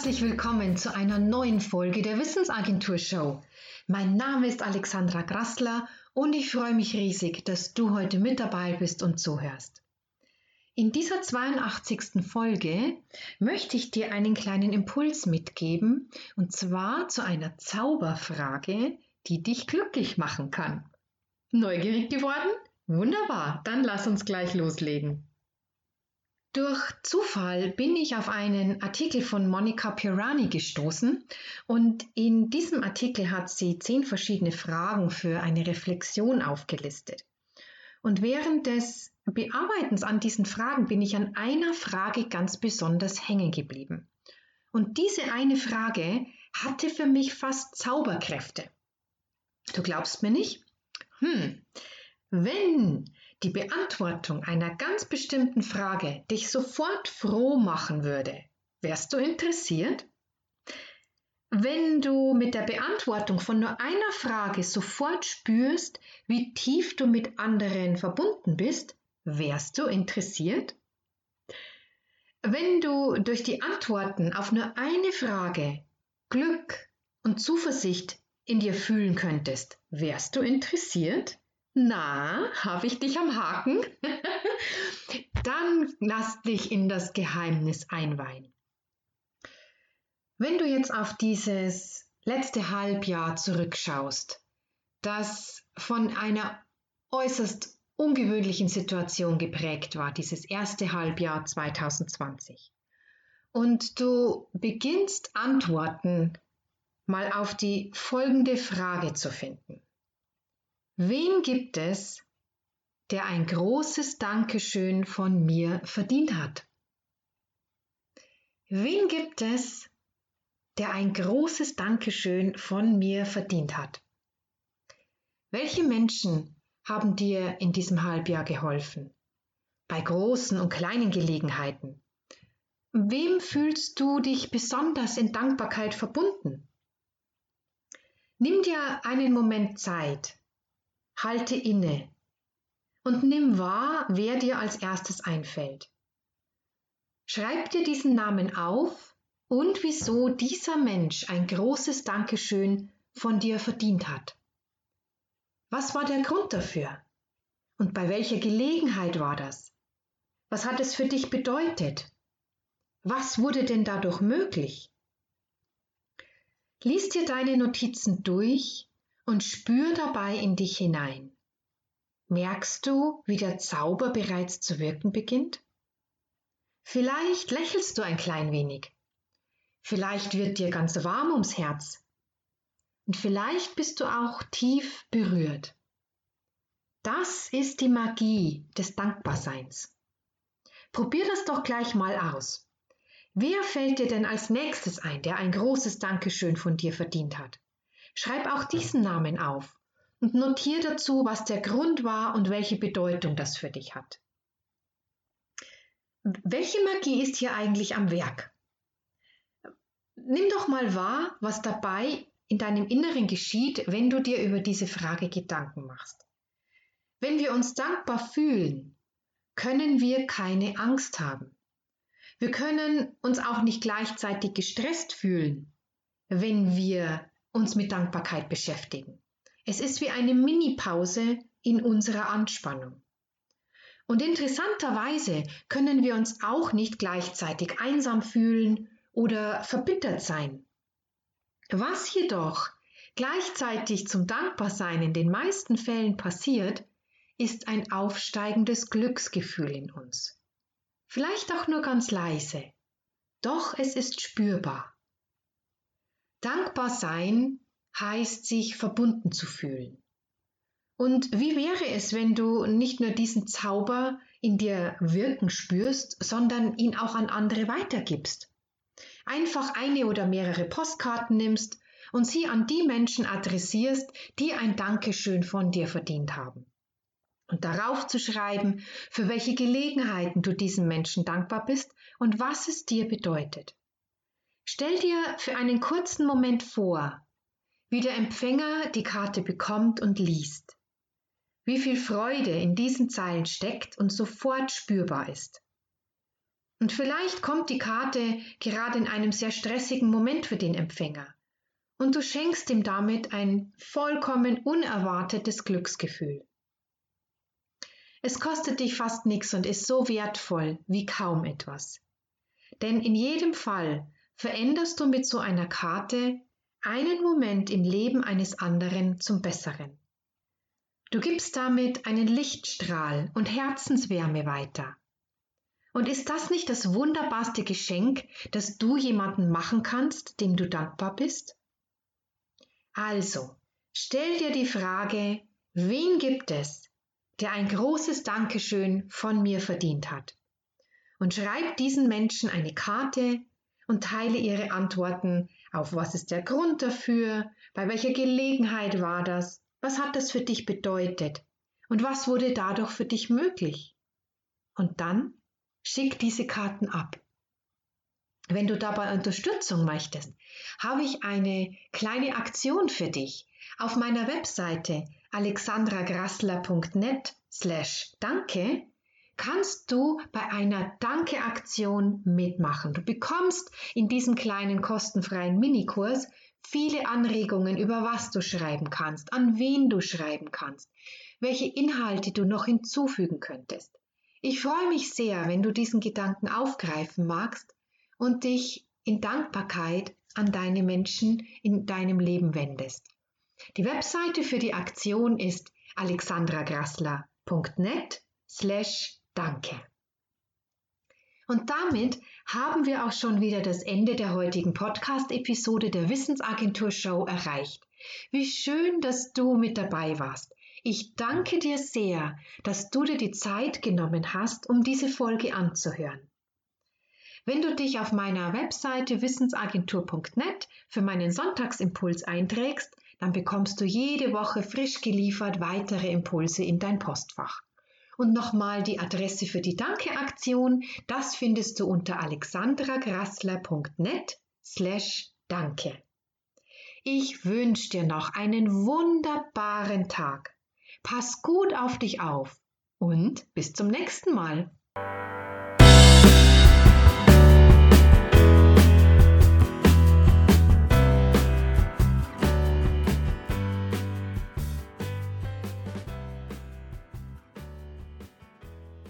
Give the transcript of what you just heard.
herzlich willkommen zu einer neuen Folge der Wissensagentur Show. Mein Name ist Alexandra Grassler und ich freue mich riesig, dass du heute mit dabei bist und zuhörst. In dieser 82. Folge möchte ich dir einen kleinen Impuls mitgeben und zwar zu einer Zauberfrage, die dich glücklich machen kann. Neugierig geworden? Wunderbar, dann lass uns gleich loslegen. Durch Zufall bin ich auf einen Artikel von Monica Pirani gestoßen und in diesem Artikel hat sie zehn verschiedene Fragen für eine Reflexion aufgelistet. Und während des Bearbeitens an diesen Fragen bin ich an einer Frage ganz besonders hängen geblieben. Und diese eine Frage hatte für mich fast Zauberkräfte. Du glaubst mir nicht? Hm, wenn die Beantwortung einer ganz bestimmten Frage dich sofort froh machen würde, wärst du interessiert? Wenn du mit der Beantwortung von nur einer Frage sofort spürst, wie tief du mit anderen verbunden bist, wärst du interessiert? Wenn du durch die Antworten auf nur eine Frage Glück und Zuversicht in dir fühlen könntest, wärst du interessiert? Na, habe ich dich am Haken? Dann lass dich in das Geheimnis einweihen. Wenn du jetzt auf dieses letzte Halbjahr zurückschaust, das von einer äußerst ungewöhnlichen Situation geprägt war, dieses erste Halbjahr 2020, und du beginnst Antworten mal auf die folgende Frage zu finden. Wen gibt es, der ein großes Dankeschön von mir verdient hat? Wen gibt es, der ein großes Dankeschön von mir verdient hat? Welche Menschen haben dir in diesem Halbjahr geholfen? Bei großen und kleinen Gelegenheiten? Wem fühlst du dich besonders in Dankbarkeit verbunden? Nimm dir einen Moment Zeit, halte inne und nimm wahr, wer dir als erstes einfällt. Schreib dir diesen Namen auf und wieso dieser Mensch ein großes Dankeschön von dir verdient hat. Was war der Grund dafür? Und bei welcher Gelegenheit war das? Was hat es für dich bedeutet? Was wurde denn dadurch möglich? Lies dir deine Notizen durch und spür dabei in dich hinein. Merkst du, wie der Zauber bereits zu wirken beginnt? Vielleicht lächelst du ein klein wenig. Vielleicht wird dir ganz warm ums Herz. Und vielleicht bist du auch tief berührt. Das ist die Magie des Dankbarseins. Probier das doch gleich mal aus. Wer fällt dir denn als nächstes ein, der ein großes Dankeschön von dir verdient hat? Schreib auch diesen Namen auf und notiere dazu, was der Grund war und welche Bedeutung das für dich hat. Welche Magie ist hier eigentlich am Werk? Nimm doch mal wahr, was dabei in deinem Inneren geschieht, wenn du dir über diese Frage Gedanken machst. Wenn wir uns dankbar fühlen, können wir keine Angst haben. Wir können uns auch nicht gleichzeitig gestresst fühlen, wenn wir uns mit Dankbarkeit beschäftigen. Es ist wie eine Mini-Pause in unserer Anspannung. Und interessanterweise können wir uns auch nicht gleichzeitig einsam fühlen oder verbittert sein. Was jedoch gleichzeitig zum Dankbarsein in den meisten Fällen passiert, ist ein aufsteigendes Glücksgefühl in uns. Vielleicht auch nur ganz leise, doch es ist spürbar. Dankbar sein heißt, sich verbunden zu fühlen. Und wie wäre es, wenn du nicht nur diesen Zauber in dir wirken spürst, sondern ihn auch an andere weitergibst? Einfach eine oder mehrere Postkarten nimmst und sie an die Menschen adressierst, die ein Dankeschön von dir verdient haben. Und darauf zu schreiben, für welche Gelegenheiten du diesen Menschen dankbar bist und was es dir bedeutet. Stell dir für einen kurzen Moment vor, wie der Empfänger die Karte bekommt und liest. Wie viel Freude in diesen Zeilen steckt und sofort spürbar ist. Und vielleicht kommt die Karte gerade in einem sehr stressigen Moment für den Empfänger. Und du schenkst ihm damit ein vollkommen unerwartetes Glücksgefühl. Es kostet dich fast nichts und ist so wertvoll wie kaum etwas. Denn in jedem Fall veränderst du mit so einer Karte einen Moment im Leben eines anderen zum Besseren. Du gibst damit einen Lichtstrahl und Herzenswärme weiter. Und ist das nicht das wunderbarste Geschenk, das du jemanden machen kannst, dem du dankbar bist? Also, stell dir die Frage, wen gibt es, der ein großes Dankeschön von mir verdient hat? Und schreib diesen Menschen eine Karte und teile ihre Antworten auf was ist der Grund dafür, bei welcher Gelegenheit war das, was hat das für dich bedeutet und was wurde dadurch für dich möglich. Und dann Schick diese Karten ab. Wenn du dabei Unterstützung möchtest, habe ich eine kleine Aktion für dich. Auf meiner Webseite alexandragrassler.net slash danke kannst du bei einer Danke-Aktion mitmachen. Du bekommst in diesem kleinen kostenfreien Minikurs viele Anregungen über was du schreiben kannst, an wen du schreiben kannst, welche Inhalte du noch hinzufügen könntest. Ich freue mich sehr, wenn du diesen Gedanken aufgreifen magst und dich in Dankbarkeit an deine Menschen in deinem Leben wendest. Die Webseite für die Aktion ist alexandragrassler.net slash danke. Und damit haben wir auch schon wieder das Ende der heutigen Podcast-Episode der Wissensagentur Show erreicht. Wie schön, dass du mit dabei warst. Ich danke dir sehr, dass du dir die Zeit genommen hast, um diese Folge anzuhören. Wenn du dich auf meiner Webseite wissensagentur.net für meinen Sonntagsimpuls einträgst, dann bekommst du jede Woche frisch geliefert weitere Impulse in dein Postfach. Und nochmal die Adresse für die Danke-Aktion, das findest du unter alexandragrassler.net slash Danke. Ich wünsche dir noch einen wunderbaren Tag. Pass gut auf dich auf und bis zum nächsten Mal.